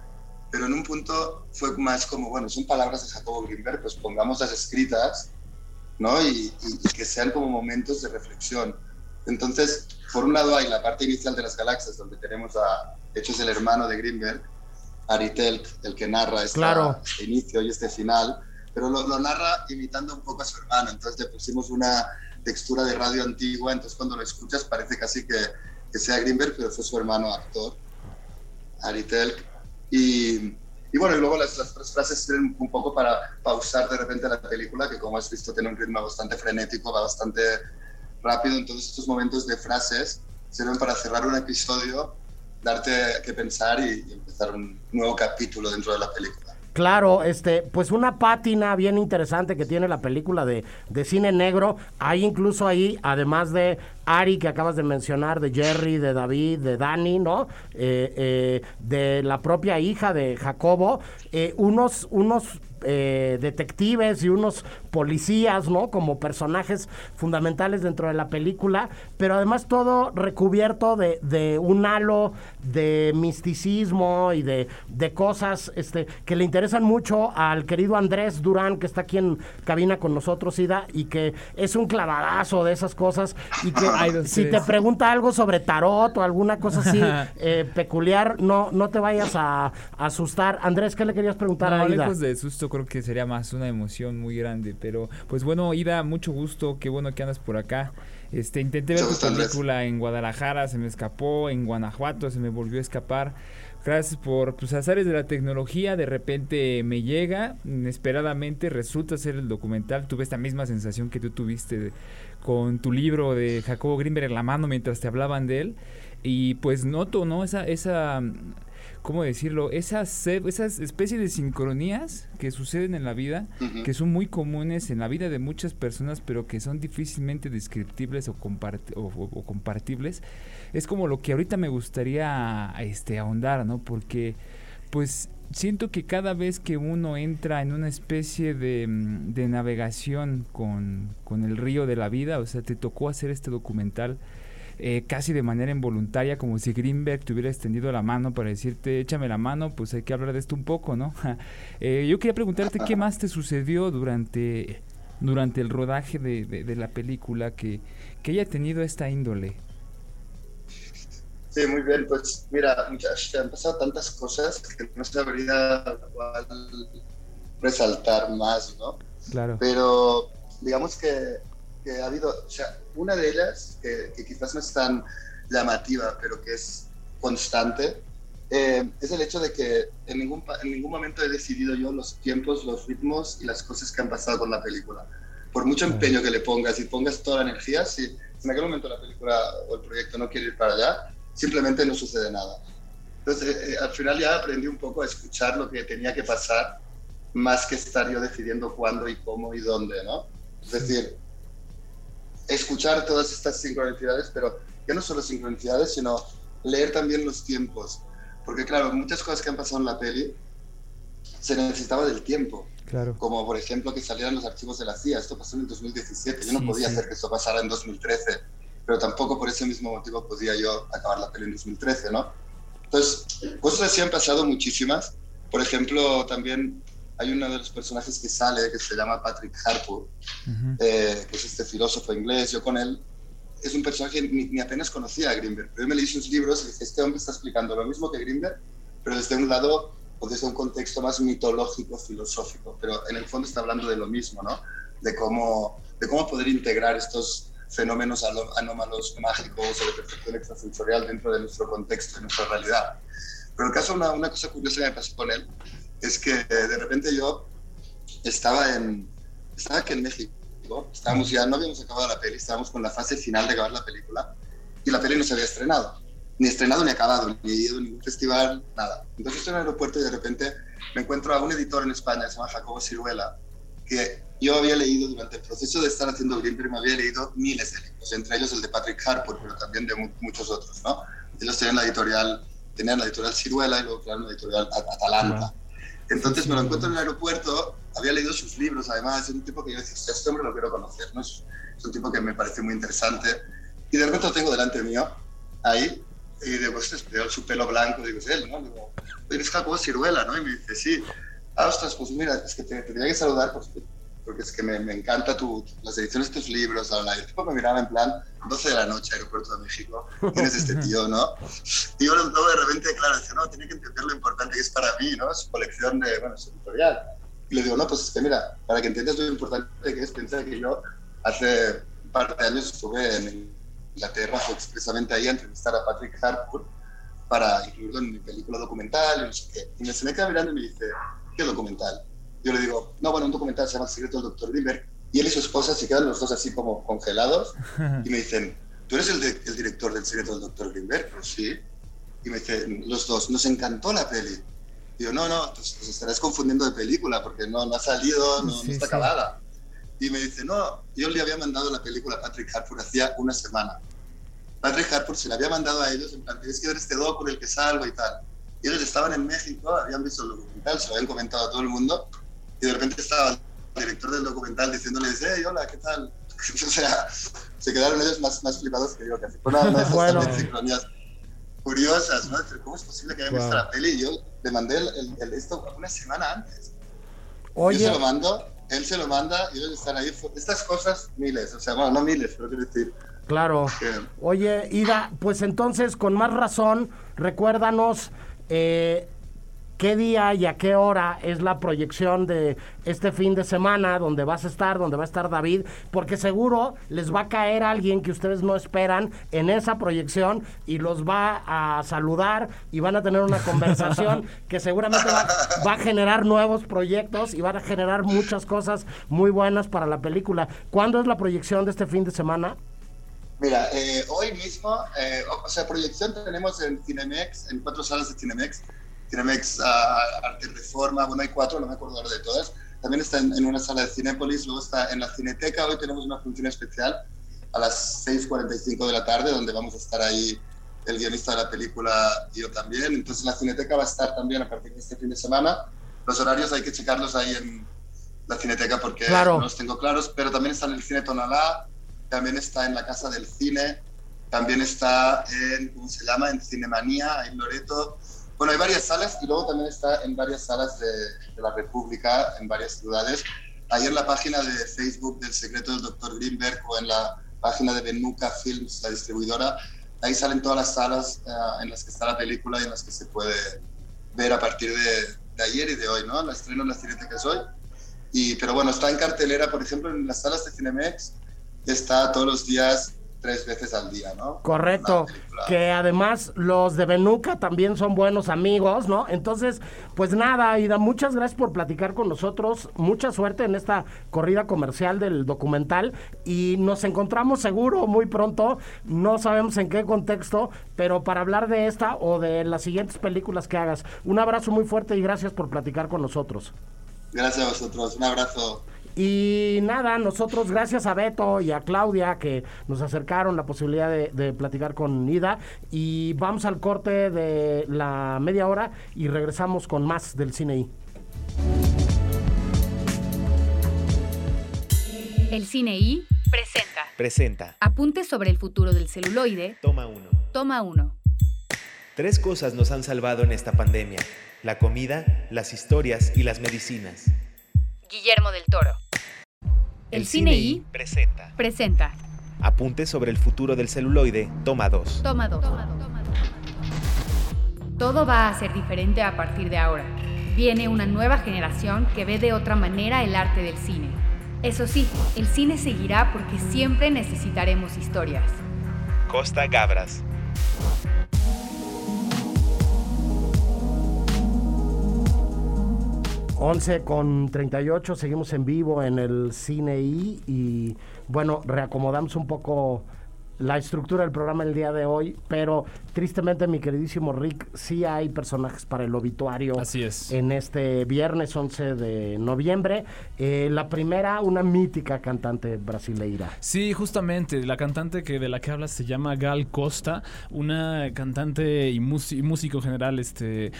pero en un punto fue más como, bueno, son palabras de Jacobo Grimberg, pues pongámoslas escritas, ¿no? Y, y, y, que sean como momentos de reflexión. Entonces, por un lado hay la parte inicial de las galaxias, donde tenemos a, hecho es el hermano de Grimberg, Aritel, el que narra esta, claro. este inicio y este final, pero lo, lo, narra imitando un poco a su hermano, entonces le pusimos una textura de radio antigua, entonces cuando lo escuchas parece casi que, que sea Grimberg, pero fue su hermano actor, Aritel, y, y bueno, y luego las, tres frases sirven un poco para pausar de repente la película, que como has visto tiene un ritmo bastante frenético, va bastante rápido, entonces estos momentos de frases sirven para cerrar un episodio, darte que pensar y empezar un nuevo capítulo dentro de la película. Claro, este, pues una pátina bien interesante que tiene la película de, de, cine negro. Hay incluso ahí, además de Ari que acabas de mencionar, de Jerry, de David, de Dani, ¿no? Eh, eh, de la propia hija de Jacobo, eh, unos, unos eh, detectives y unos policías, ¿no? Como personajes fundamentales dentro de la película, pero además todo recubierto de, de un halo de misticismo y de, de cosas este, que le interesan mucho al querido Andrés Durán, que está aquí en cabina con nosotros, Ida, y que es un clavadazo de esas cosas, y que *laughs* si te pregunta algo sobre tarot o alguna cosa así *laughs* eh, peculiar, no, no te vayas a, asustar. Andrés, ¿qué le querías preguntar a Ida? lejos de susto creo que sería más una emoción muy grande, pero pues bueno, Ida, mucho gusto, qué bueno que andas por acá. Este, intenté ver tu película en Guadalajara, se me escapó, en Guanajuato se me volvió a escapar. Gracias por tus pues, azares de la tecnología, de repente me llega, inesperadamente resulta ser el documental. Tuve esta misma sensación que tú tuviste con tu libro de Jacobo Grimberg en la mano mientras te hablaban de él. Y pues noto, ¿no? Esa, esa ¿cómo decirlo? Esas, esas especies de sincronías que suceden en la vida, que son muy comunes en la vida de muchas personas, pero que son difícilmente descriptibles o, o, compartibles, es como lo que ahorita me gustaría este, ahondar, ¿no? Porque, pues, siento que cada vez que uno entra en una especie de, mm, de navegación con, con el río de la vida, o sea, te tocó hacer este documental, eh, casi de manera involuntaria, como si Greenberg te hubiera extendido la mano para decirte, échame la mano, pues hay que hablar de esto un poco, ¿no? *laughs* Eh, yo quería preguntarte qué más te sucedió durante, durante el rodaje de, la película que, que haya tenido esta índole. Sí, muy bien, pues mira, han pasado tantas cosas que no sabría cuál resaltar más, ¿no? Claro. Pero digamos que que ha habido, o sea, una de ellas, que, quizás no es tan llamativa, pero que es constante, eh, es el hecho de que en ningún, en ningún momento he decidido yo los tiempos, los ritmos y las cosas que han pasado con la película. Por mucho empeño que le pongas y pongas toda la energía, si en aquel momento la película o el proyecto no quiere ir para allá, simplemente no sucede nada. Entonces, eh, al final ya aprendí un poco a escuchar lo que tenía que pasar, más que estar yo decidiendo cuándo y cómo y dónde, ¿no? Es decir, escuchar todas estas sincronicidades, pero ya no solo sincronicidades, sino leer también los tiempos. Porque claro, muchas cosas que han pasado en la peli se necesitaba del tiempo. Claro. Como por ejemplo que salieran los archivos de la CIA. Esto pasó en el 2017. Yo no podía hacer que esto pasara en 2013. Pero tampoco por ese mismo motivo podía yo acabar la peli en 2013, ¿no? Entonces, cosas así han pasado muchísimas. Por ejemplo, también hay uno de los personajes que sale que se llama Patrick Harpur, eh, que es este filósofo inglés. Yo con él, es un personaje ni, ni apenas conocía a Greenberg, pero yo me leí sus libros y dije, este hombre está explicando lo mismo que Greenberg, pero desde un lado o desde un contexto más mitológico, filosófico, pero en el fondo está hablando de lo mismo, ¿no? De cómo, de cómo poder integrar estos fenómenos anómalos mágicos o de percepción extrasensorial dentro de nuestro contexto, de nuestra realidad. Pero el caso, una, una cosa curiosa que me pasó con él es que de repente yo estaba en, estaba aquí en México, estábamos ya, no habíamos acabado la peli, estábamos con la fase final de acabar la película y la peli no se había estrenado, ni estrenado ni acabado, ni ido a ningún festival, nada. Entonces estoy en el aeropuerto y de repente me encuentro a un editor en España, se llama Jacobo Ciruela, que yo había leído durante el proceso de estar haciendo Greenberg, me había leído miles de libros, entre ellos el de Patrick Harper, pero también de muchos otros, ¿no? Ellos tenían la editorial, tenían la editorial Ciruela y luego crearon la editorial Atalanta. Entonces me lo encuentro en el aeropuerto, había leído sus libros, además, es un tipo que yo decía, este hombre lo quiero conocer, ¿no? Es, un tipo que me parece muy interesante. Y de repente lo tengo delante mío, ahí, y digo, este veo su pelo blanco, digo, es él, ¿no? Digo, eres Jacobo Ciruela, ¿no? Y me dice, sí. Ah, ostras, pues mira, es que te, tenía que saludar porque, porque es que me, me encanta tu, las ediciones de tus libros, la, el tipo me miraba en plan, 12 de la noche, aeropuerto de México, ¿quién es este *laughs* tío, no? Y yo luego de repente, claro, decía, no, tiene que entender lo importante que es para mí, ¿no? Su colección de, bueno, su editorial. Y le digo, no, pues es que mira, para que entiendas lo importante que es, pensar que yo hace un par de años estuve en Inglaterra, fue expresamente ahí a entrevistar a Patrick Harcourt para incluirlo en mi película documental y no sé qué. Y me, se me queda mirando y me dice, ¿qué documental? Yo le digo, no, bueno, un documental se llama El secreto del Dr. Greenberg y él y su esposa se quedan los dos así como congelados *laughs* y me dicen, ¿tú eres el, el director del secreto del doctor Greenberg? Pues sí. Y me dicen, los dos, nos encantó la peli. Y yo, no, no, pues, pues, estarás confundiendo de película porque no, no ha salido, no, no está acabada. Y me dice, no, yo le había mandado la película a Patrick Harford hacía una semana. Patrick Harford se la había mandado a ellos en plan, tienes que ver este doc con el que salgo y tal. Y ellos estaban en México, habían visto el documental, se lo habían comentado a todo el mundo y de repente estaba el director del documental diciéndole, hey, hola, ¿qué tal? *laughs* o sea, se quedaron ellos más, más flipados que yo, casi. Una, una *laughs* Bueno. sincronías curiosas, ¿no? ¿Cómo es posible que haya visto Wow. la peli? Y yo le mandé el, el- el- esto una semana antes. Yo Oye, se lo mando, él se lo manda y ellos están ahí. Estas cosas, miles, o sea, bueno, no miles, pero quiero decir claro. que Oye, Ida, pues entonces, con más razón, recuérdanos eh, qué día y a qué hora es la proyección de este fin de semana, donde vas a estar, donde va a estar David, porque seguro les va a caer alguien que ustedes no esperan en esa proyección y los va a saludar y van a tener una *laughs* conversación que seguramente va, va a generar nuevos proyectos y van a generar muchas cosas muy buenas para la película. ¿Cuándo es la proyección de este fin de semana? Mira, eh, hoy mismo, eh, o o sea, proyección tenemos en Cinemex, en cuatro salas de Cinemex. Cinemex ah, Arte Reforma, bueno, hay cuatro, no me acuerdo ahora de todas. También está en, en una sala de Cinépolis, luego está en la Cineteca. Hoy tenemos una función especial a las 6.45 de la tarde, donde vamos a estar ahí el guionista de la película y yo también. Entonces, la Cineteca va a estar también a partir de este fin de semana. Los horarios hay que checarlos ahí en la Cineteca porque Claro. no los tengo claros, pero también está en el Cine Tonalá, también está en la Casa del Cine, también está en, ¿cómo se llama? En Cinemanía, en Loreto. Bueno, hay varias salas y luego también está en varias salas de, de la República, en varias ciudades. Ahí en la página de Facebook del Secreto del Dr. Greenberg o en la página de Benuca Films, la distribuidora, ahí salen todas las salas eh, en las que está la película y en las que se puede ver a partir de, de ayer y de hoy, ¿no? La estreno en la Cineteca es hoy. Y, pero bueno, está en cartelera, por ejemplo, en las salas de Cinemex, está todos los días, tres veces al día, ¿no? Correcto, que además los de Benuca también son buenos amigos, ¿no? Entonces, pues nada, Ida, muchas gracias por platicar con nosotros, mucha suerte en esta corrida comercial del documental y nos encontramos seguro muy pronto, no sabemos en qué contexto, pero para hablar de esta o de las siguientes películas que hagas. Un abrazo muy fuerte y gracias por platicar con nosotros. Gracias a vosotros, un abrazo. Y nada, nosotros gracias a Beto y a Claudia que nos acercaron la posibilidad de, de platicar con Ida y vamos al corte de la media hora y regresamos con más del cine I. El Cine I presenta Presenta. Apuntes sobre el futuro del celuloide. Toma uno. Toma uno. Tres cosas nos han salvado en esta pandemia. La comida, las historias y las medicinas. Guillermo del Toro. El, Cine I presenta. presenta Apuntes sobre el futuro del celuloide. Toma 2. Toma dos. Todo va a ser diferente a partir de ahora. Viene una nueva generación que ve de otra manera el arte del cine. Eso sí, el cine seguirá porque siempre necesitaremos historias. Costa Gabras. 11 con 38, seguimos en vivo en el Cine I y bueno, reacomodamos un poco la estructura del programa el día de hoy, pero tristemente mi queridísimo Rick, sí hay personajes para el obituario Así es. en este viernes 11 de noviembre. Eh, la primera, una mítica cantante brasileira. Sí, justamente, la cantante que de la que hablas se llama Gal Costa, una cantante y, músi- y músico general, este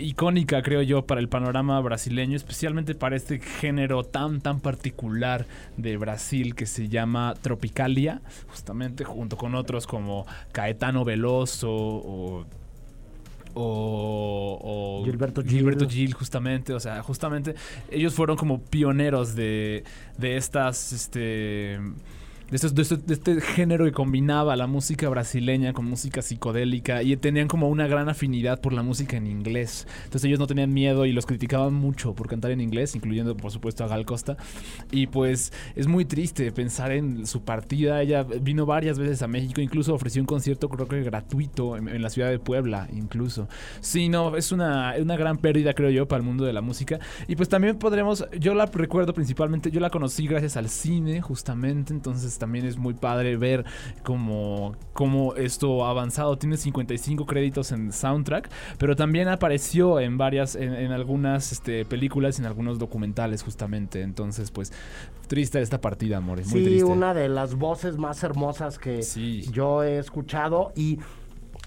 icónica creo yo para el panorama brasileño, especialmente para este género tan tan particular de Brasil que se llama tropicalia, justamente junto con otros como Caetano Veloso o o, o Gilberto Gil. Gilberto Gil, justamente, o sea, justamente ellos fueron como pioneros de, de estas, este, de, este, este género que combinaba la música brasileña con música psicodélica y tenían como una gran afinidad por la música en inglés. Entonces ellos no tenían miedo y los criticaban mucho por cantar en inglés, incluyendo por supuesto a Gal Costa. Y pues es muy triste pensar en su partida. Ella vino varias veces a México, incluso ofreció un concierto creo que gratuito en, en la ciudad de Puebla, incluso. Sí, no, es una, una gran pérdida creo yo para el mundo de la música. Y pues también podremos, yo la recuerdo principalmente, yo la conocí gracias al cine justamente, entonces también es muy padre ver cómo, cómo esto ha avanzado. Tiene 55 créditos en soundtrack, pero también apareció en varias, en, en algunas este, películas y en algunos documentales justamente. Entonces, pues, triste esta partida, amores. Muy Sí, triste. una de las voces más hermosas que Sí. yo he escuchado y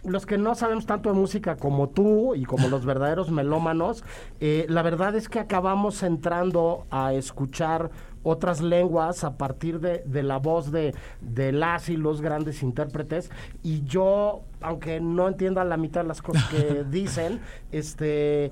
los que no sabemos tanto de música como tú y como los verdaderos melómanos, eh, la verdad es que acabamos entrando a escuchar otras lenguas a partir de, la voz de, de, las y los grandes intérpretes. Y yo, aunque no entienda la mitad de las cosas que *laughs* dicen, este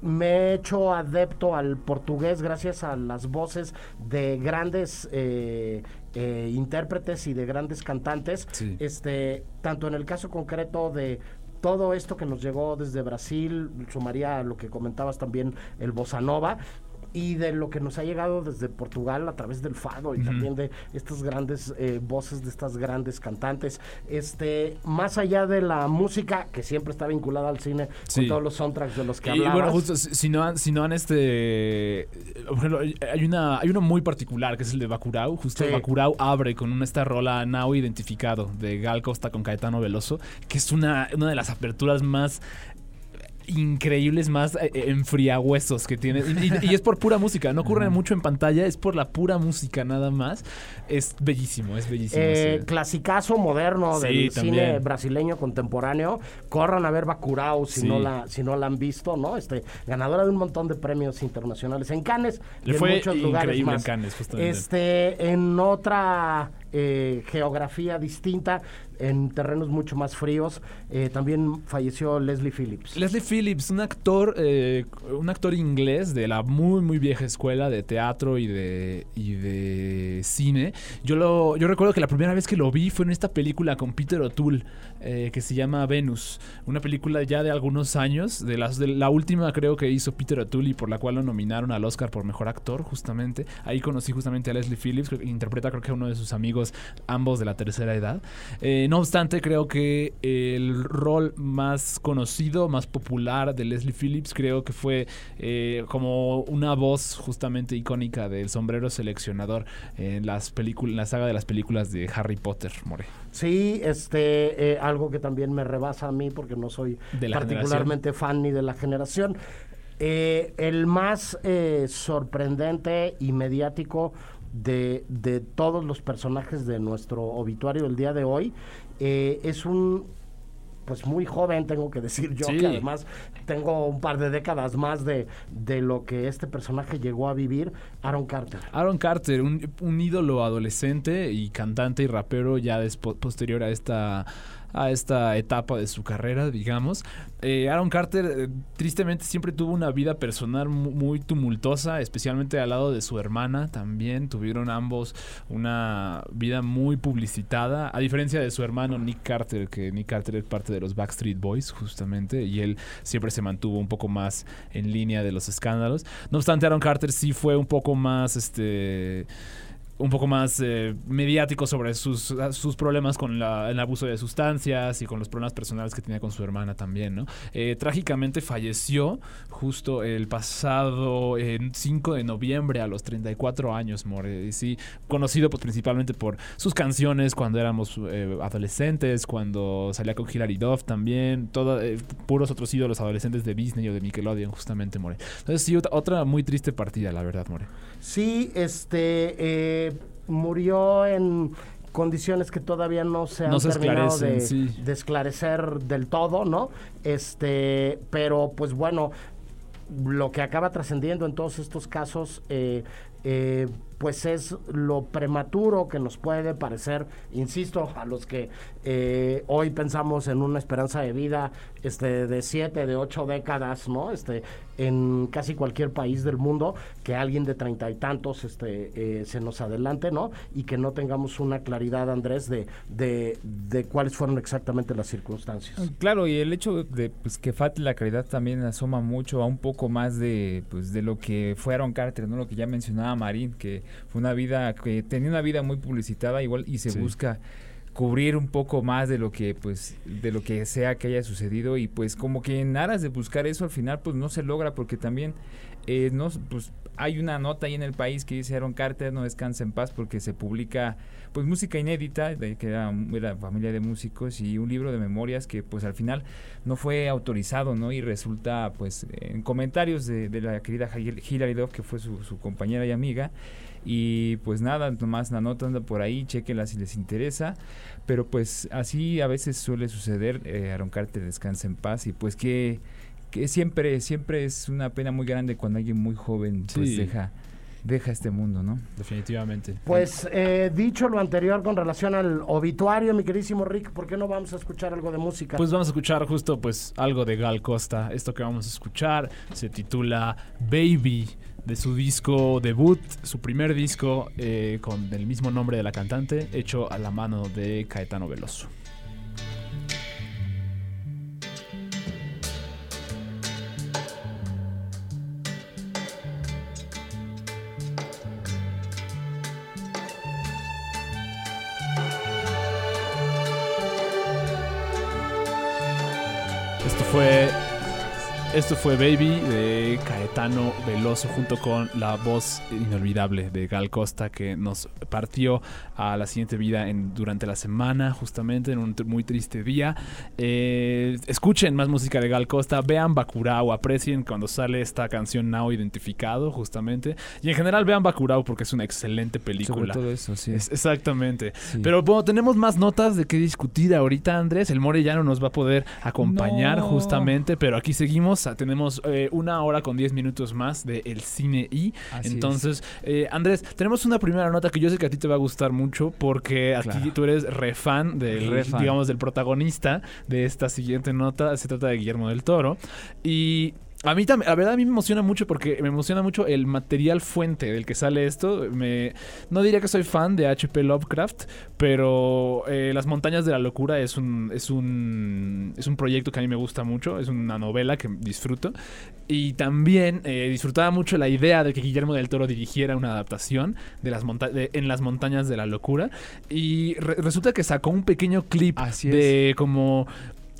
me he hecho adepto al portugués gracias a las voces de grandes eh, eh, intérpretes y de grandes cantantes. Este, tanto en el caso concreto de todo esto que nos llegó desde Brasil, sumaría lo que comentabas también el bossa nova, y de lo que nos ha llegado desde Portugal a través del fado y también de estas grandes eh, voces de estas grandes cantantes. Este, más allá de la música que siempre está vinculada al cine con todos los soundtracks de los que hablabas. Y bueno, justo si no han, si no han este hay una hay uno muy particular que es el de Bacurau, justo Bacurau abre con una esta rola Now identificado de Gal Costa con Caetano Veloso, que es una una de las aperturas más increíbles más eh, eh, enfriahuesos que tiene. Y, es por pura música, no ocurre mucho en pantalla, es por la pura música nada más. Es bellísimo, es bellísimo. Eh, Clasicazo moderno del cine brasileño contemporáneo. Corran a ver Bacurau si, no la, si no la han visto, ¿no? Este, ganadora de un montón de premios internacionales en Cannes y en muchos lugares más. En Cannes, justamente. Este, en otra eh, geografía distinta, en terrenos mucho más fríos. Eh, también falleció Leslie Phillips. Leslie Phillips, un actor, eh, un actor inglés de la muy muy vieja escuela de teatro y de y de cine. Yo lo, yo recuerdo que la primera vez que lo vi fue en esta película con Peter O'Toole que se llama Venus, una película ya de algunos años, de, las, de la última creo que hizo Peter O'Toole y por la cual lo nominaron al Oscar por mejor actor justamente. Ahí conocí justamente a Leslie Phillips, que interpreta creo que a uno de sus amigos ambos de la tercera edad. Eh, no obstante, creo que el rol más conocido, más popular de Leslie Phillips, creo que fue eh, como una voz justamente icónica del sombrero seleccionador en las películas, la saga de las películas de Harry Potter, More. Sí, este, eh, algo que también me rebasa a mí porque no soy particularmente fan ni de la generación. el más sorprendente y mediático de, de todos los personajes de nuestro obituario el día de hoy. Eh, es un pues muy joven, tengo que decir yo, que además tengo un par de décadas más de, de, lo que este personaje llegó a vivir, Aaron Carter. Aaron Carter, un, un ídolo adolescente y cantante y rapero ya posterior a esta a esta etapa de su carrera, digamos. Eh, Aaron Carter eh, tristemente siempre tuvo una vida personal muy, tumultuosa, especialmente al lado de su hermana también. Tuvieron ambos una vida muy publicitada, a diferencia de su hermano Nick Carter, que Nick Carter es parte de los Backstreet Boys justamente, y él siempre se mantuvo un poco más en línea de los escándalos. No obstante, Aaron Carter sí fue un poco más, este un poco más eh, mediático sobre sus, sus problemas con el abuso de sustancias y con los problemas personales que tenía con su hermana también, ¿no? Eh, trágicamente falleció justo el pasado 5 de noviembre a los 34 años, More. Y sí, conocido pues, principalmente por sus canciones cuando éramos eh, adolescentes, cuando salía con Hilary Duff también, todo, puros otros ídolos adolescentes de Disney o de Nickelodeon, justamente, More. Entonces sí, otra muy triste partida, la verdad, More. Sí, este eh, murió en condiciones que todavía no se han terminado de, esclarecer del todo, ¿no? Este, pero pues bueno, lo que acaba trascendiendo en todos estos casos eh, eh, pues es lo prematuro que nos puede parecer, insisto, a los que eh, hoy pensamos en una esperanza de vida este, de siete, de ocho décadas, ¿no? Este, en casi cualquier país del mundo, que alguien de treinta y tantos este, eh, se nos adelante, ¿no? Y que no tengamos una claridad, Andrés, de, de, de, cuáles fueron exactamente las circunstancias. Claro, y el hecho de pues, que falte la claridad también asoma mucho a un poco más de, pues, de lo que fueron Carter, ¿no? Lo que ya mencionaba Marín, que fue una vida que tenía una vida muy publicitada igual y se busca cubrir un poco más de lo que pues de lo que sea que haya sucedido y pues como que en aras de buscar eso al final pues no se logra porque también eh, no pues hay una nota ahí en el país que dice Aaron Carter no descansa en paz porque se publica pues música inédita de que era, era, familia de músicos y un libro de memorias que pues al final no fue autorizado no y resulta pues en comentarios de, la querida Hilary Duff que fue su, su compañera y amiga y pues nada, nomás la nota anda por ahí, chequenla si les interesa. Pero pues así a veces suele suceder, eh, Aaron Carter descansa en paz y pues que, que siempre, siempre es una pena muy grande cuando alguien muy joven pues Sí. deja, deja este mundo, ¿no? Definitivamente. Pues eh, dicho lo anterior con relación al obituario, mi queridísimo Rick, ¿por qué no vamos a escuchar algo de música? Pues vamos a escuchar justo pues algo de Gal Costa. Esto que vamos a escuchar se titula Baby de su disco debut, su primer disco eh, con el mismo nombre de la cantante, hecho a la mano de Caetano Veloso. Esto fue Baby de Caetano Veloso junto con la voz inolvidable de Gal Costa que nos partió a la siguiente vida en, durante la semana, justamente en un muy triste día. Eh, escuchen más música de Gal Costa, vean Bakurao, aprecien cuando sale esta canción Now identificado, justamente. Y en general vean Bakurao porque es una excelente Sobre película. todo eso, sí. Es- exactamente. Sí. Pero bueno, tenemos más notas de qué discutir ahorita, Andrés. El More ya no nos va a poder acompañar No. justamente, pero aquí seguimos. Tenemos eh, una hora con 10 minutos más de El Cine I. Así es. Entonces, eh, Andrés, tenemos una primera nota que yo sé que a ti te va a gustar mucho porque aquí Claro. tú eres re fan del, Re digamos, del protagonista de esta siguiente nota. Se trata de Guillermo del Toro. Y a mí también, la verdad a mí me emociona mucho porque me emociona mucho el material fuente del que sale esto. Me, no diría que soy fan de HP Lovecraft, pero eh, Las Montañas de la Locura es un, es, un, es un proyecto que a mí me gusta mucho, es una novela que disfruto. Y también eh, disfrutaba mucho la idea de que Guillermo del Toro dirigiera una adaptación de las monta- de En las Montañas de la Locura. Y re- resulta que sacó un pequeño clip Así de como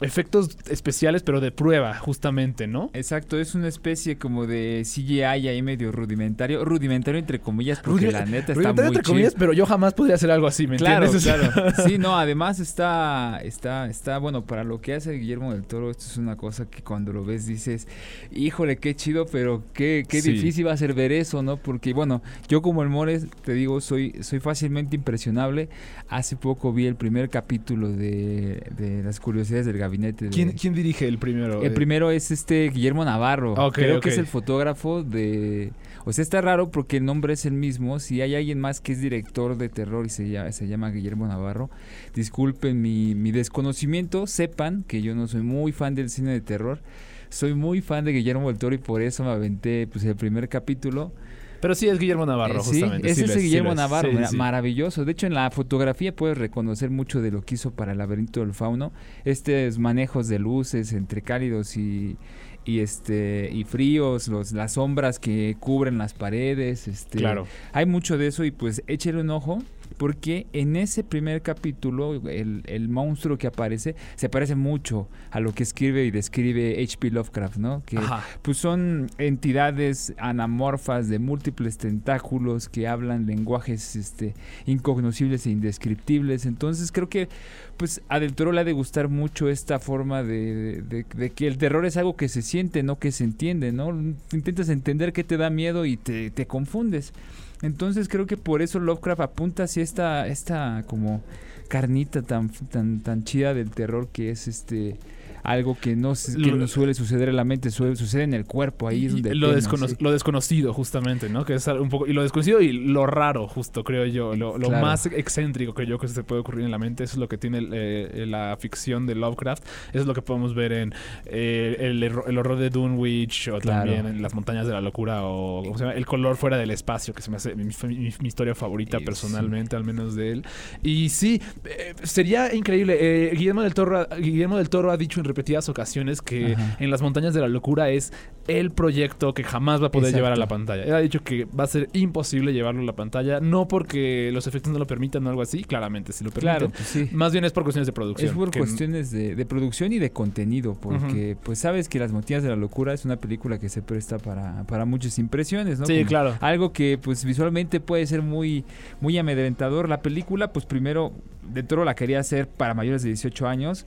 efectos especiales, pero de prueba, justamente, ¿no? Exacto, es una especie como de CGI ahí medio rudimentario, rudimentario entre comillas, porque la neta está Rudimentario muy entre comillas, pero yo jamás podría hacer algo así, ¿me Claro, entiendes? claro. *laughs* Sí, no, además está, está, está, bueno, para lo que hace Guillermo del Toro, esto es una cosa que cuando lo ves dices, híjole, qué chido, pero qué, qué Sí. difícil va a ser ver eso, ¿no? Porque, bueno, yo como el Mores, te digo, soy, soy fácilmente impresionable. Hace poco vi el primer capítulo de, de Las Curiosidades del Gabinete. de- ¿Quién, quién dirige el primero? el Eh, primero es este Guillermo Navarro. Creo que es el fotógrafo de. O sea, está raro porque el nombre es el mismo. Si hay alguien más que es director de terror y se llama, se llama Guillermo Navarro, disculpen mi, mi desconocimiento. Sepan que yo no soy muy fan del cine de terror. Soy muy fan de Guillermo del Toro y por eso me aventé pues, el primer capítulo. Pero sí es Guillermo Navarro, Eh, sí, justamente. es sí ese sí Guillermo es. Navarro, maravilloso. De hecho, en la fotografía puedes reconocer mucho de lo que hizo para el laberinto del fauno. Estos manejos de luces entre cálidos y, y este y fríos, los, las sombras que cubren las paredes. Este, Claro. Hay mucho de eso y pues échale un ojo. Porque en ese primer capítulo, el, el monstruo que aparece, se parece mucho a lo que escribe y describe H.P. Lovecraft, ¿no? Que Ajá. pues son entidades anamorfas de múltiples tentáculos que hablan lenguajes este, incognoscibles e indescriptibles. Entonces creo que pues a Del Toro le ha de gustar mucho esta forma de, de- de que el terror es algo que se siente, no que se entiende, ¿no? Intentas entender qué te da miedo y te, te confundes. Entonces creo que por eso Lovecraft apunta hacia esta, esta como carnita tan, tan, tan chida del terror que es este algo que no, que no suele suceder en la mente, suele sucede en el cuerpo, ahí es donde lo, teme, descono- sí. lo desconocido, justamente, ¿no? Que es un poco. Y lo desconocido y lo raro, justo, creo yo. Lo, lo Claro. más excéntrico que yo que se puede ocurrir en la mente. Eso es lo que tiene eh, la ficción de Lovecraft. Eso es lo que podemos ver en eh, el, el horror de Dunwich o Claro. también en Las Montañas de la Locura o ¿cómo se llama? El color fuera del espacio, que se me hace mi, mi- mi historia favorita Y personalmente, al menos de él. Y sí, eh, sería increíble. Eh, Guillermo, del Toro, Guillermo del Toro ha dicho en repetidas ocasiones que Ajá. en Las Montañas de la Locura es el proyecto que jamás va a poder Exacto. llevar a la pantalla. Él ha dicho que va a ser imposible llevarlo a la pantalla, no porque los efectos no lo permitan o algo así, claramente sí lo permiten. Claro, pues sí. Más bien es por cuestiones de producción. Es por que- cuestiones de, de producción y de contenido, porque pues sabes que Las Montañas de la Locura es una película que se presta para, para muchas impresiones, ¿no? Sí, Como claro. Algo que pues visualmente puede ser muy, muy amedrentador. La película pues primero de Toro la quería hacer para mayores de 18 años,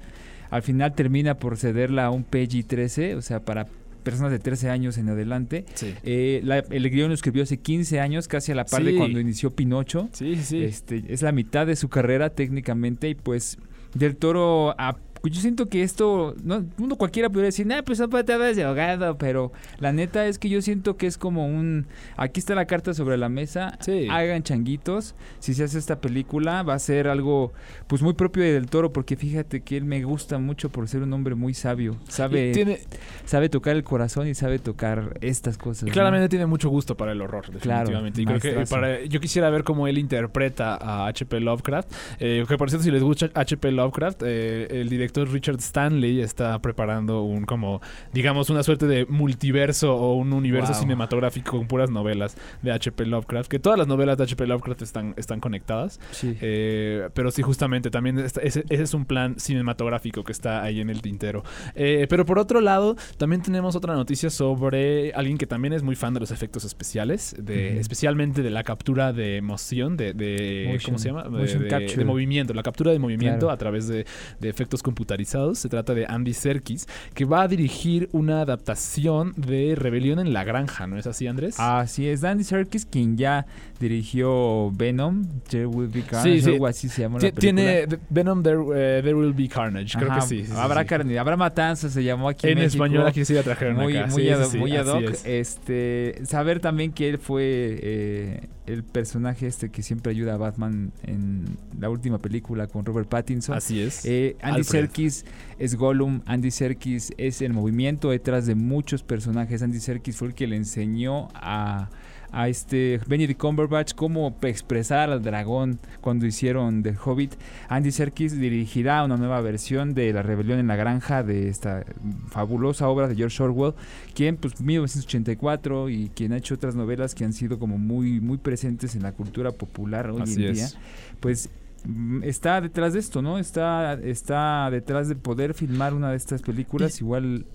al final termina por cederla a un PG-13, o sea, para personas de 13 años en adelante. Sí. Eh, la- el guion lo escribió hace 15 años, casi a la par de cuando inició Pinocho. Sí, sí. Este, es la mitad de su carrera técnicamente y pues del Toro a yo siento que esto, no, uno cualquiera podría decir, nah, pues son patadas de ahogado, pero la neta es que yo siento que es como un, aquí está la carta sobre la mesa, Sí. hagan changuitos, si se hace esta película va a ser algo pues muy propio de Del Toro, porque fíjate que él me gusta mucho por ser un hombre muy sabio, sabe, tiene, sabe tocar el corazón y sabe tocar estas cosas. y ¿no? claramente tiene mucho gusto para el horror, definitivamente. y creo que maestrazo. para, yo quisiera ver cómo él interpreta a H.P. Lovecraft. Eh, que por cierto, si les gusta H.P. Lovecraft, eh, el director Richard Stanley está preparando un como, digamos, una suerte de multiverso o un universo Wow. cinematográfico con puras novelas de H.P. Lovecraft. Que todas las novelas de H.P. Lovecraft están, están conectadas. Sí. Eh, pero sí, justamente, también está- ese, ese es un plan cinematográfico que está ahí en el tintero. Eh, pero por otro lado, también tenemos otra noticia sobre alguien que también es muy fan de los efectos especiales, de, Ujú. especialmente de la captura de emoción, de, de- Motion- ¿cómo se llama? De, de- de movimiento, la captura de movimiento Claro. a través de, de efectos computarizados. Se trata de Andy Serkis, que va a dirigir una adaptación de Rebelión en la Granja, ¿no es así, Andrés? Así es, Danny Serkis, quien ya dirigió Venom, There Will Be Carnage, Sí, sí. algo así se llama Ti- la película. Tiene Venom There, eh, There Will Be Carnage, creo Ajá, que sí. habrá carne, habrá matanza, se llamó aquí en, español aquí sí la trajeron muy, acá. muy, ad, muy ad hoc. es. Este, saber también que él fue eh, el personaje este que siempre ayuda a Batman en la última película con Robert Pattinson. Así es. Eh, Andy Alfred. Serkis es Gollum, Andy Serkis es el movimiento detrás de muchos personajes. Andy Serkis fue el que le enseñó a, a este Benedict Cumberbatch cómo expresar al dragón cuando hicieron The Hobbit. Andy Serkis dirigirá una nueva versión de La Rebelión en la Granja de esta fabulosa obra de George Orwell, quien pues 1984 y quien ha hecho otras novelas que han sido como muy muy presentes en la cultura popular hoy Así en día es. pues mm, está detrás de esto, ¿no? Está, está detrás de poder filmar una de estas películas, igual...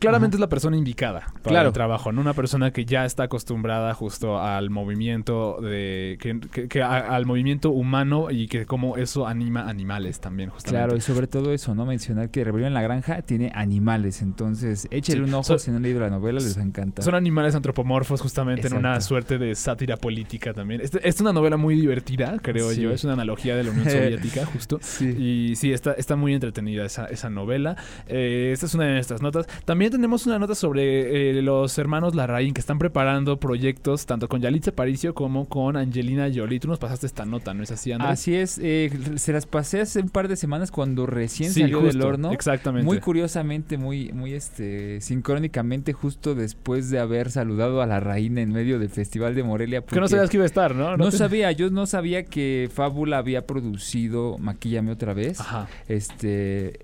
Claramente es la persona indicada para Claro. el trabajo, ¿no? Una persona que ya está acostumbrada justo al movimiento de que, que- que a- al movimiento humano y que como eso anima animales también justamente. Claro, y sobre todo eso, ¿no? Mencionar que Rebelión en la Granja tiene animales, entonces échale Sí, un ojo son- si no han leído la novela, les va a encantar. Son animales antropomorfos justamente en una suerte de sátira política también. Este- es una novela muy divertida, creo Sí. yo. Es una analogía de la Unión *laughs* Soviética, justo. Sí. Y sí, está, está muy entretenida esa, esa novela. Eh, esta es una de nuestras notas. También tenemos una nota sobre eh, los hermanos Larraín que están preparando proyectos tanto con Yalitza Aparicio como con Angelina Jolie. Tú nos pasaste esta nota, ¿no es así, Andrés? Así es, eh, se las pasé hace un par de semanas cuando recién Sí, salió del horno. Exactamente. Muy curiosamente, muy, muy este, sincrónicamente, justo después de haber saludado a la reina en medio del Festival de Morelia. que no sabías que iba a estar, ¿no? No te- *laughs* sabía, yo no sabía que Fábula había producido Maquillame otra vez. Ajá. Este,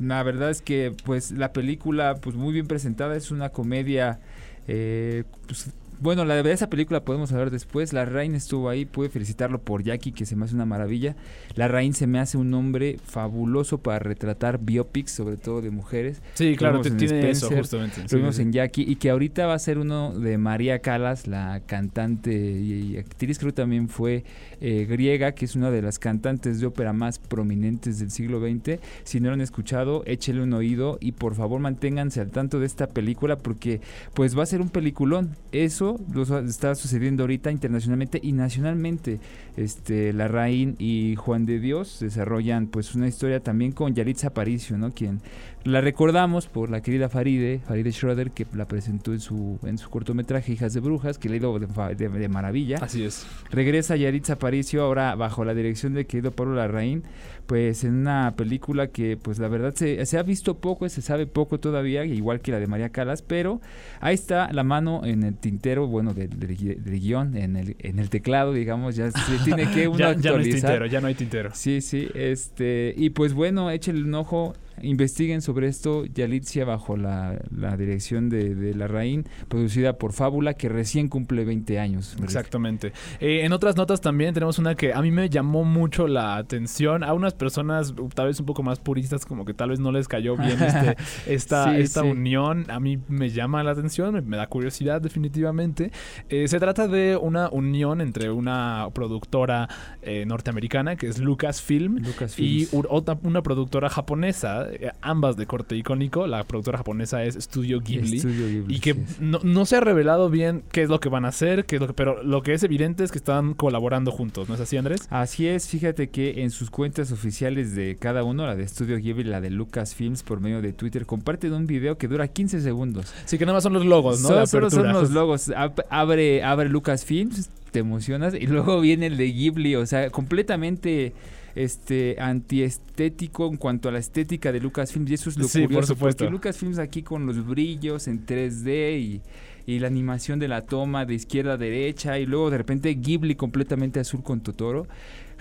la verdad es que pues la película pues muy bien presentada es una comedia eh, pues, bueno, la de esa película podemos hablar después. La Rain estuvo ahí, pude felicitarlo por Jackie, que se me hace una maravilla. La Rain se me hace un nombre fabuloso para retratar biopics, sobre todo de mujeres. Sí, claro, te- en tiene eso justamente. Lo Sí, vimos sí. en Jackie y que ahorita va a ser uno de María Calas, la cantante y, actriz, creo también fue eh, griega, que es una de las cantantes de ópera más prominentes del siglo XX. Si no lo han escuchado, échele un oído y por favor manténganse al tanto de esta película porque pues va a ser un peliculón. Eso lo está sucediendo ahorita internacionalmente y nacionalmente. Este, la Raín y Juan de Dios desarrollan pues una historia también con Yaritza Aparicio, ¿no? Quien la recordamos por la querida Faride, Faride Schroeder, que la presentó en su, en su cortometraje Hijas de Brujas, que le ha ido de, fa- de- de maravilla. Así es. Regresa Yaritza Aparicio ahora bajo la dirección de querido Pablo Larraín, pues en una película que pues la verdad se, se ha visto poco, se sabe poco todavía, igual que la de María Calas, pero ahí está la mano en el tintero, bueno, del, del gui- del guion, en el, en el teclado, digamos, ya se tiene que uno *laughs* ya, ya no hay actualizar. tintero, ya no hay tintero. Sí, sí, este, y pues bueno, échenle un ojo, investiguen sobre esto, Yalitza bajo la, la dirección de, de La Raín, producida por Fábula, que recién cumple 20 años. Exactamente. Eh, en otras notas también tenemos una que a mí me llamó mucho la atención. A unas personas uh, tal vez un poco más puristas, como que tal vez no les cayó bien este- *laughs* esta, Sí, esta sí. unión. A mí me llama la atención, me, me da curiosidad definitivamente. Eh, se trata de una unión entre una productora eh, norteamericana que es Lucasfilm y Lucasfilms. otra, una productora japonesa ambas de corte icónico. La productora japonesa es Studio Ghibli. Y que sí, no, no se ha revelado bien qué es lo que van a hacer, qué es lo que, pero lo que es evidente es que están colaborando juntos, ¿no es así, Andrés? Así es, fíjate que en sus cuentas oficiales de cada uno, la de Studio Ghibli y la de Lucasfilms por medio de Twitter, comparten un video que dura 15 segundos. Sí, que nada más son los logos, ¿no? Solo, son los *laughs* logos. Ab- Abre, abre Lucasfilms, te emocionas, y luego viene el de Ghibli, o sea, completamente este antiestético en cuanto a la estética de Lucasfilms y eso es lo Sí, por curioso supuesto. porque Lucasfilms aquí con los brillos en 3D y, y la animación de la toma de izquierda a derecha y luego de repente Ghibli completamente azul con Totoro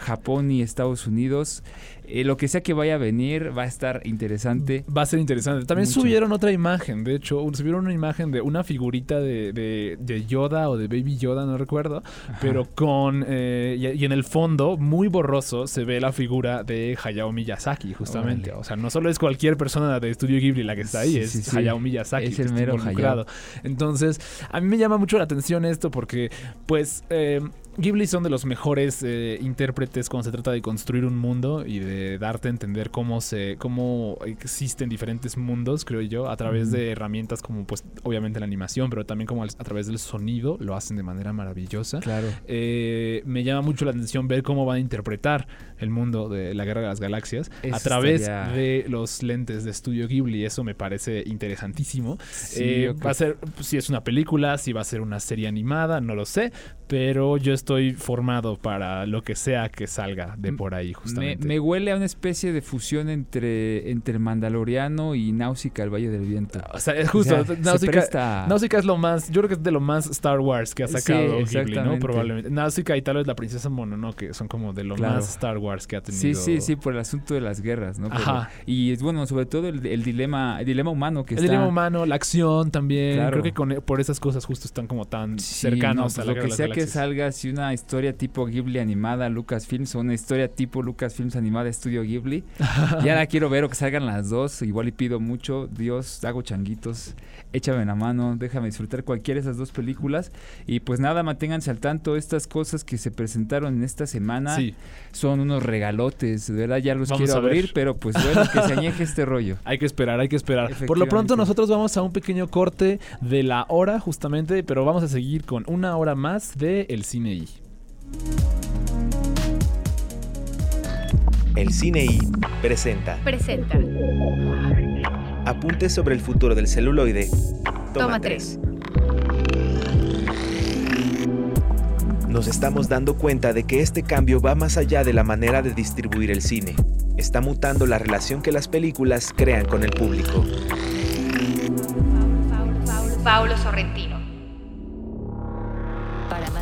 Japón y Estados Unidos Eh, lo que sea que vaya a venir va a estar interesante Va a ser interesante. También Mucho. subieron otra imagen, de hecho, subieron una imagen de una figurita de, de- de Yoda o de Baby Yoda, no recuerdo, pero con... eh, y, y en el fondo, muy borroso, se ve la figura de Hayao Miyazaki, justamente. Órale. O sea, no solo es cualquier persona de Studio Ghibli la que está ahí, Sí, es sí, sí. Hayao Miyazaki. Es el mero involucrado. Entonces, a mí me llama mucho la atención esto porque, pues... eh, Ghibli son de los mejores eh, intérpretes cuando se trata de construir un mundo y de darte a entender cómo se cómo existen diferentes mundos, creo yo, a través de herramientas como pues obviamente la animación, pero también como a través del sonido, lo hacen de manera maravillosa. claro Eh, me llama mucho la atención ver cómo van a interpretar el mundo de la Guerra de las Galaxias Eso a través estaría- de los lentes de Studio Ghibli. Eso me parece interesantísimo. Sí, Eh, va a ser, si es una película, si va a ser una serie animada, no lo sé, pero yo estoy formado para lo que sea que salga de por ahí, Me, justamente. me huele a una especie de fusión entre, entre Mandaloriano y Náusica, el Valle del Viento. o sea, es justo, O sea, se Náusica, Náusica es lo más, yo creo que es de lo más Star Wars que ha Sí, sacado Ghibli, ¿no? Probablemente. Náusica y tal vez la princesa Mononoke son como de lo Claro. más Star Wars que ha Sí, tenido. sí, sí, por el asunto de las guerras, ¿no? Pero- Ajá. y es bueno, sobre todo el, el dilema, el dilema humano que El está. dilema humano, la acción también. Claro. Creo que con, por esas cosas justo están como tan Sí, cercanos no, a pues la lo que sea que Galaxias. salga, si una historia tipo Ghibli animada Lucasfilms o una historia tipo Lucasfilms animada Estudio Ghibli, *laughs* ya la quiero ver o que salgan las dos, igual y pido mucho, Dios, hago changuitos, échame la mano, déjame disfrutar cualquiera de esas dos películas y pues nada, manténganse al tanto, estas cosas que se presentaron en esta semana Sí, son unos regalotes, de verdad ya los Vamos quiero abrir, pero pues bueno, que se *laughs* añeje este rollo. hay que esperar, hay que esperar. Por lo pronto nosotros vamos a un pequeño corte de la hora justamente, pero vamos a seguir con una hora más de El Cine. El Cine I presenta Presenta. Apuntes sobre el futuro del celuloide. Toma, Toma tres. Nos estamos dando cuenta de que este cambio va más allá de la manera de distribuir el cine. Está mutando la relación que las películas crean con el público. Paulo Sorrentino.